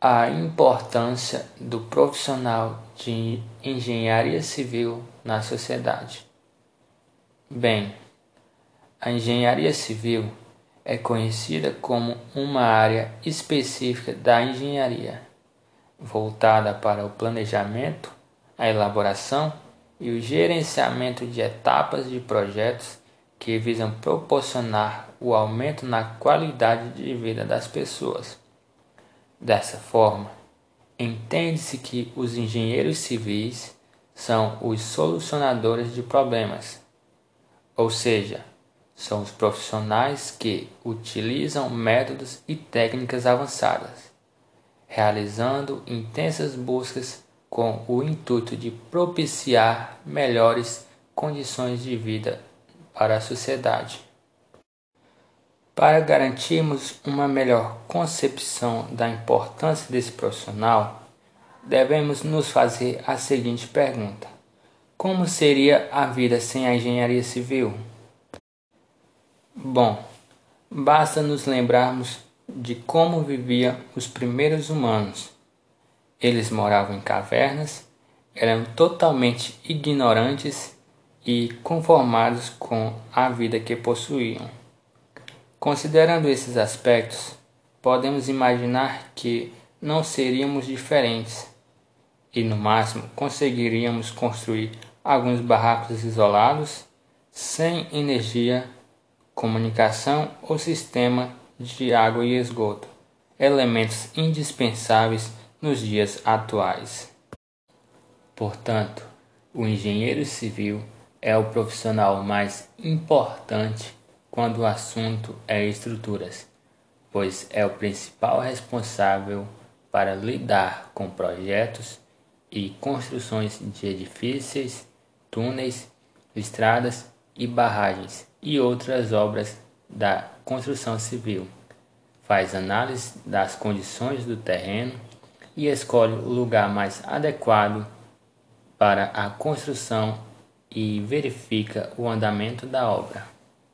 A importância do profissional de engenharia civil na sociedade. Bem, a engenharia civil é conhecida como uma área específica da engenharia, voltada para o planejamento, a elaboração e o gerenciamento de etapas de projetos que visam proporcionar o aumento na qualidade de vida das pessoas Dessa forma, entende-se que os engenheiros civis são os solucionadores de problemas, ou seja, são os profissionais que utilizam métodos e técnicas avançadas, realizando intensas buscas com o intuito de propiciar melhores condições de vida para a sociedade. Para garantirmos uma melhor concepção da importância desse profissional, devemos nos fazer a seguinte pergunta: Como seria a vida sem a engenharia civil? Bom, basta nos lembrarmos de como viviam os primeiros humanos. Eles moravam em cavernas, eram totalmente ignorantes e conformados com a vida que possuíam. Considerando esses aspectos, podemos imaginar que não seríamos diferentes e, no máximo, conseguiríamos construir alguns barracos isolados, sem energia, comunicação ou sistema de água e esgoto, elementos indispensáveis nos dias atuais. Portanto, o engenheiro civil é o profissional mais importante quando o assunto é estruturas, pois é o principal responsável para lidar com projetos e construções de edifícios, túneis, estradas e barragens e outras obras da construção civil. Faz análise das condições do terreno e escolhe o lugar mais adequado para a construção e verifica o andamento da obra.